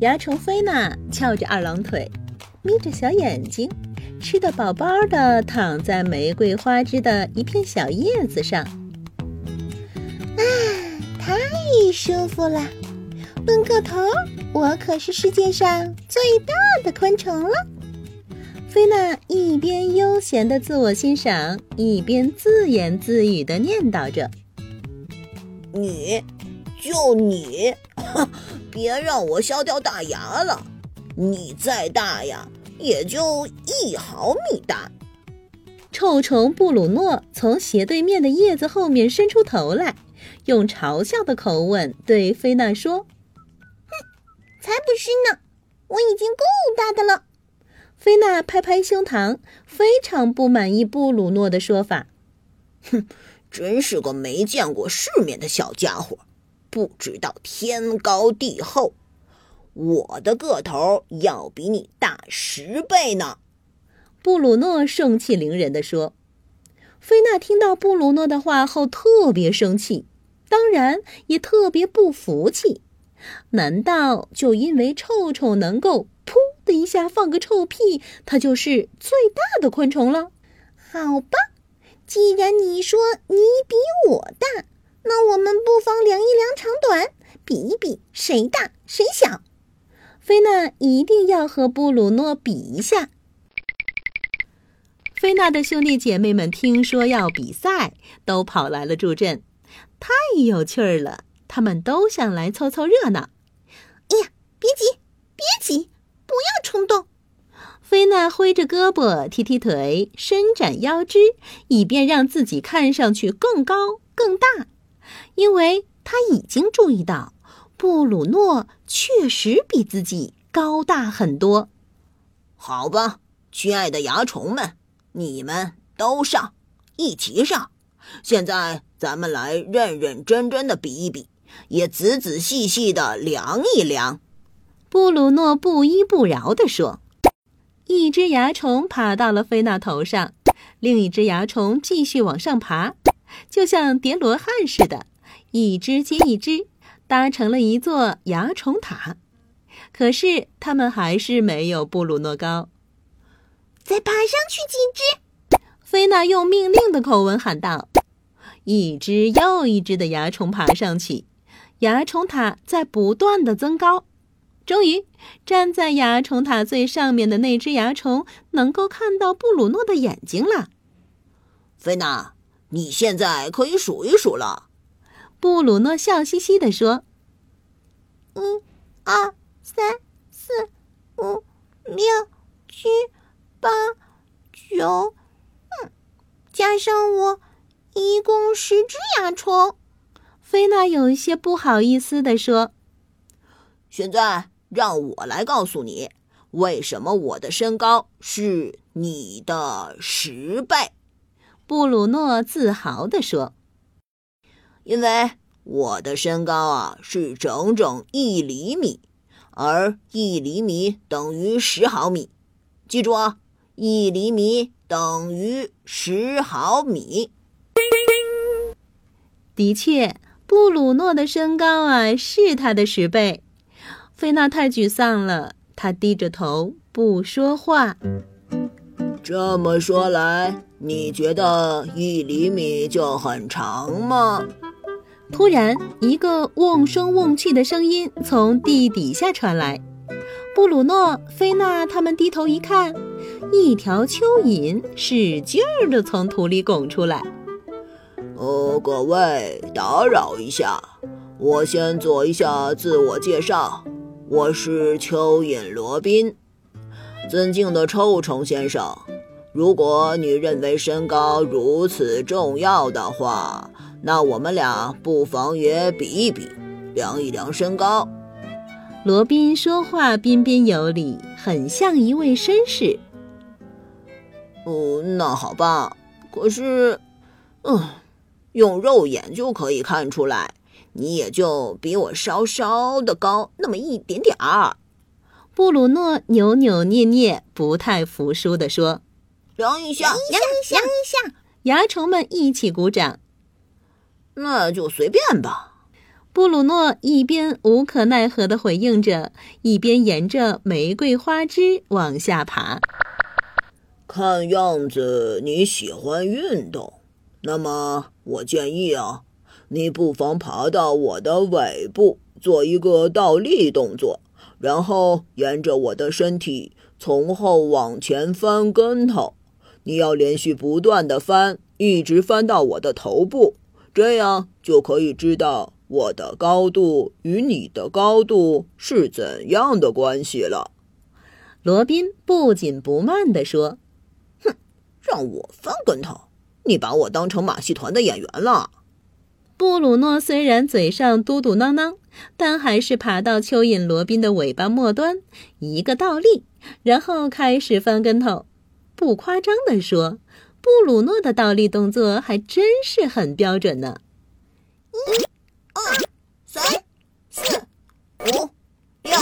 蚜虫菲娜翘着二郎腿，眯着小眼睛，吃得饱饱的，躺在玫瑰花枝的一片小叶子上。啊，太舒服了！论个头，我可是世界上最大的昆虫了。菲娜一边悠闲的自我欣赏，一边自言自语的念叨着：“你，就你。”别让我笑掉大牙了！你再大呀，也就一毫米大。臭虫布鲁诺从斜对面的叶子后面伸出头来，用嘲笑的口吻对菲娜说：“哼，才不是呢！我已经够大的了。”菲娜拍拍胸膛，非常不满意布鲁诺的说法。哼，真是个没见过世面的小家伙。不知道天高地厚，我的个头要比你大十倍呢。”布鲁诺盛气凌人地说。菲娜听到布鲁诺的话后特别生气，当然也特别不服气。难道就因为臭臭能够噗的一下放个臭屁，它就是最大的昆虫了？好吧，既然你说你比我大。那我们不妨量一量长短，比一比谁大谁小。菲娜一定要和布鲁诺比一下。菲娜的兄弟姐妹们听说要比赛，都跑来了助阵，太有趣儿了。他们都想来凑凑热闹。哎呀，别急，别急，不要冲动。菲娜挥着胳膊，踢踢腿，伸展腰肢，以便让自己看上去更高更大。因为他已经注意到，布鲁诺确实比自己高大很多。好吧，亲爱的蚜虫们，你们都上，一起上！现在咱们来认认真真的比一比，也仔仔细细的量一量。布鲁诺不依不饶地说：“一只蚜虫爬到了菲娜头上，另一只蚜虫继续往上爬。”就像叠罗汉似的，一只接一只，搭成了一座蚜虫塔。可是他们还是没有布鲁诺高。再爬上去几只！菲娜用命令的口吻喊道。一只又一只的蚜虫爬上去，蚜虫塔在不断的增高。终于，站在蚜虫塔最上面的那只蚜虫能够看到布鲁诺的眼睛了。菲娜。你现在可以数一数了，布鲁诺笑嘻嘻地说：“一、二、三、四、五、六、七、八、九，嗯，加上我，一共十只蚜虫。”菲娜有一些不好意思地说：“现在让我来告诉你，为什么我的身高是你的十倍。”布鲁诺自豪地说：“因为我的身高啊是整整一厘米，而一厘米等于十毫米。记住啊，一厘米等于十毫米。的确，布鲁诺的身高啊是他的十倍。菲娜太沮丧了，她低着头不说话。这么说来。”你觉得一厘米就很长吗？突然，一个瓮声瓮气的声音从地底下传来。布鲁诺、菲娜他们低头一看，一条蚯蚓使劲儿地从土里拱出来。哦，各位，打扰一下，我先做一下自我介绍，我是蚯蚓罗宾。尊敬的臭虫先生。如果你认为身高如此重要的话，那我们俩不妨也比一比，量一量身高。罗宾说话彬彬有礼，很像一位绅士。哦，那好吧。可是，嗯，用肉眼就可以看出来，你也就比我稍稍的高那么一点点儿。布鲁诺扭扭捏捏，不太服输地说：“量一下，量一下，量一下。”蚜虫们一起鼓掌。那就随便吧。布鲁诺一边无可奈何地回应着，一边沿着玫瑰花枝往下爬。看样子你喜欢运动，那么我建议啊，你不妨爬到我的尾部，做一个倒立动作，然后沿着我的身体从后往前翻跟头。你要连续不断地翻，一直翻到我的头部，这样就可以知道。我的高度与你的高度是怎样的关系了？罗宾不紧不慢地说：“哼，让我翻跟头，你把我当成马戏团的演员了。”布鲁诺虽然嘴上嘟嘟囔囔，但还是爬到蚯蚓罗宾的尾巴末端，一个倒立，然后开始翻跟头。不夸张地说，布鲁诺的倒立动作还真是很标准呢。一。二、三、四、五、六、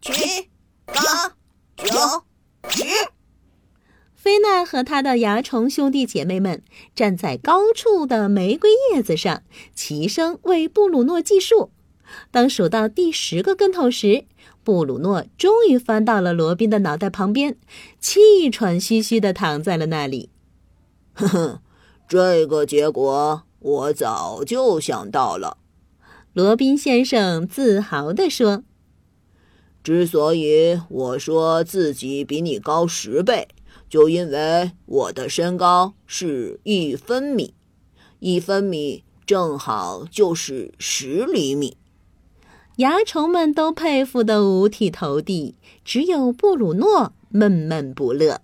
七、八、九、十。菲娜和她的蚜虫兄弟姐妹们站在高处的玫瑰叶子上，齐声为布鲁诺计数。当数到第十个跟头时，布鲁诺终于翻到了罗宾的脑袋旁边，气喘吁吁地躺在了那里。呵呵，这个结果我早就想到了。罗宾先生自豪地说：“之所以我说自己比你高十倍，就因为我的身高是一分米，一分米正好就是十厘米。”蚜虫们都佩服得五体投地，只有布鲁诺闷闷不乐。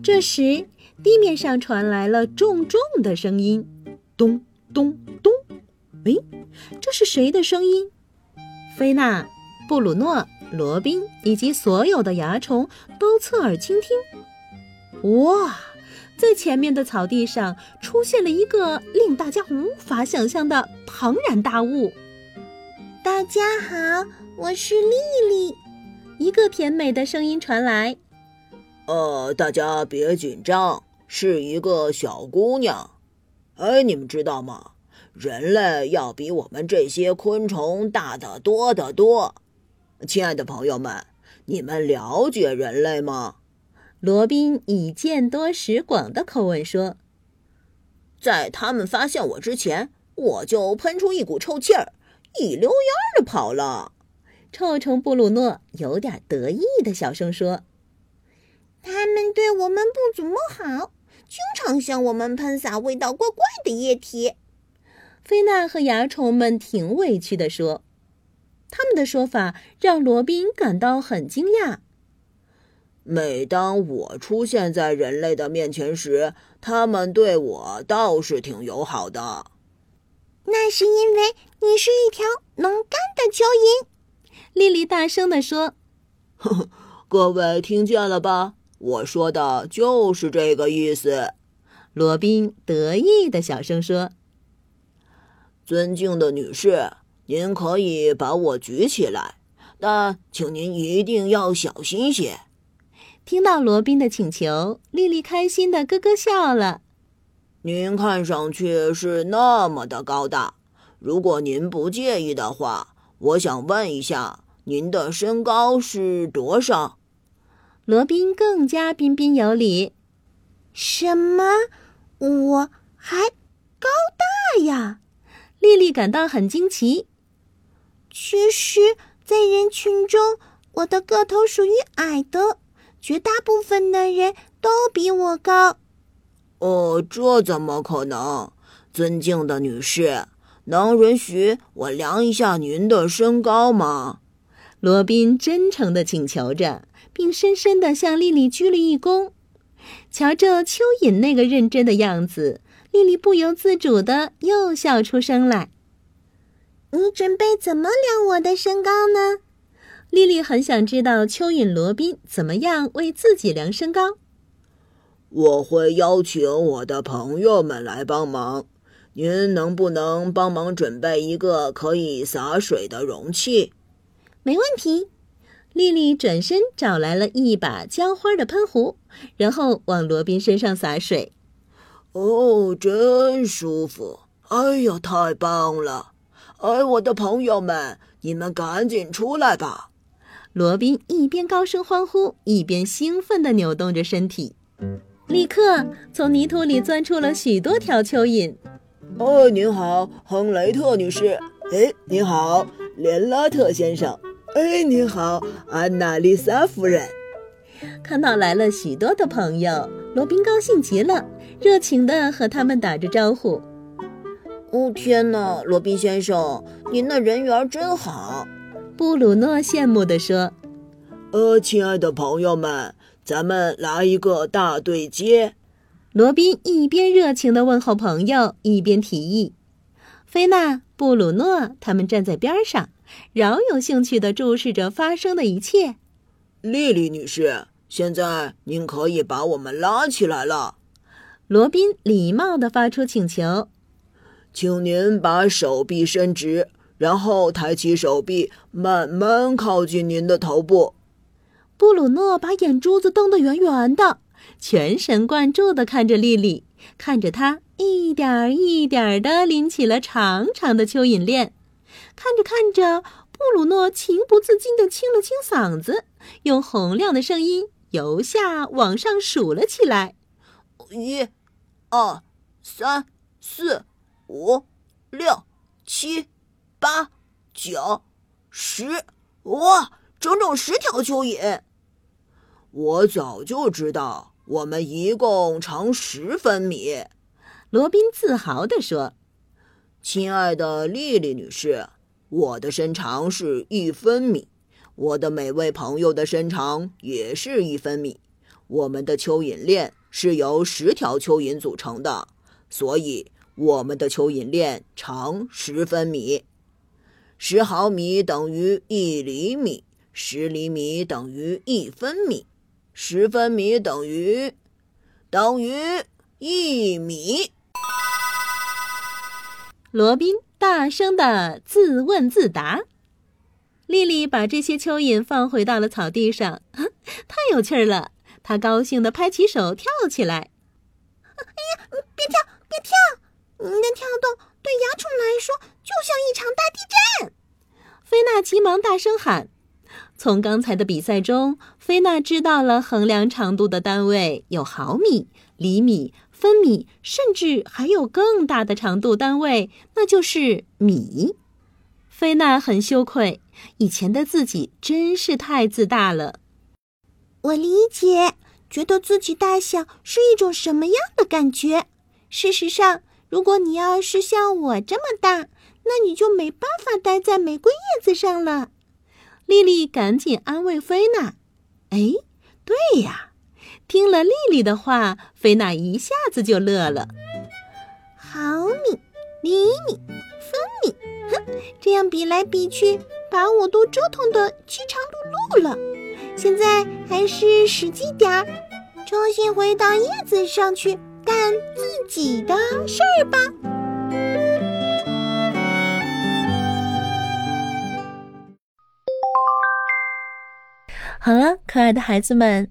这时，地面上传来了重重的声音：“咚咚咚。”哎，这是谁的声音？菲娜、布鲁诺、罗宾以及所有的蚜虫都侧耳倾听。哇，在前面的草地上出现了一个令大家无法想象的庞然大物。大家好，我是丽丽。一个甜美的声音传来。呃，大家别紧张，是一个小姑娘。哎，你们知道吗？人类要比我们这些昆虫大得多得多，亲爱的朋友们，你们了解人类吗？罗宾以见多识广的口吻说：“在他们发现我之前，我就喷出一股臭气儿，一溜烟儿的跑了。”臭虫布鲁诺有点得意的小声说：“他们对我们不怎么好，经常向我们喷洒味道怪怪的液体。”菲娜和蚜虫们挺委屈地说：“他们的说法让罗宾感到很惊讶。每当我出现在人类的面前时，他们对我倒是挺友好的。那是因为你是一条能干的蚯蚓。”莉莉大声地说：“呵呵，各位听见了吧？我说的就是这个意思。”罗宾得意的小声说。尊敬的女士，您可以把我举起来，但请您一定要小心些。听到罗宾的请求，丽丽开心的咯咯笑了。您看上去是那么的高大，如果您不介意的话，我想问一下，您的身高是多少？罗宾更加彬彬有礼。什么？我还高大呀？丽丽感到很惊奇。其实，在人群中，我的个头属于矮的，绝大部分的人都比我高。哦，这怎么可能？尊敬的女士，能允许我量一下您的身高吗？罗宾真诚的请求着，并深深地向丽丽鞠了一躬。瞧着蚯蚓那个认真的样子。丽丽不由自主的又笑出声来。你准备怎么量我的身高呢？丽丽很想知道蚯蚓罗宾怎么样为自己量身高。我会邀请我的朋友们来帮忙。您能不能帮忙准备一个可以洒水的容器？没问题。丽丽转身找来了一把浇花的喷壶，然后往罗宾身上洒水。哦，真舒服！哎呀，太棒了！哎，我的朋友们，你们赶紧出来吧！罗宾一边高声欢呼，一边兴奋地扭动着身体，立刻从泥土里钻出了许多条蚯蚓。哦，您好，亨雷特女士。哎，您好，连拉特先生。哎，你好，安娜丽莎夫人。看到来了许多的朋友，罗宾高兴极了，热情地和他们打着招呼。哦，天哪，罗宾先生，您的人缘真好。布鲁诺羡慕地说：“呃，亲爱的朋友们，咱们来一个大对接。”罗宾一边热情地问候朋友，一边提议。菲娜、布鲁诺他们站在边上，饶有兴趣地注视着发生的一切。莉莉女士，现在您可以把我们拉起来了。罗宾礼貌地发出请求：“请您把手臂伸直。”然后抬起手臂，慢慢靠近您的头部。布鲁诺把眼珠子瞪得圆圆的，全神贯注地看着莉莉，看着她一点儿一点儿地拎起了长长的蚯蚓链。看着看着，布鲁诺情不自禁地清了清嗓子，用洪亮的声音由下往上数了起来：一、二、三、四、五、六、七。八、九、十，哇，整整十条蚯蚓！我早就知道，我们一共长十分米。罗宾自豪地说：“亲爱的丽丽女士，我的身长是一分米，我的每位朋友的身长也是一分米。我们的蚯蚓链是由十条蚯蚓组成的，所以我们的蚯蚓链长十分米。”十毫米等于一厘米，十厘米等于一分米，十分米等于等于一米。罗宾大声的自问自答。丽丽把这些蚯蚓放回到了草地上，太有趣了！她高兴的拍起手，跳起来。哎呀，别跳，别跳！你的跳动对蚜虫来说就像一场大地震。菲娜急忙大声喊：“从刚才的比赛中，菲娜知道了衡量长度的单位有毫米、厘米、分米，甚至还有更大的长度单位，那就是米。”菲娜很羞愧，以前的自己真是太自大了。我理解，觉得自己大小是一种什么样的感觉。事实上，如果你要是像我这么大，那你就没办法待在玫瑰叶子上了。丽丽赶紧安慰菲娜：“哎，对呀！”听了丽丽的话，菲娜一下子就乐了。毫米、厘米、分米，哼，这样比来比去，把我都折腾的饥肠辘辘了。现在还是实际点儿，重新回到叶子上去干自己的事儿吧。好了，可爱的孩子们，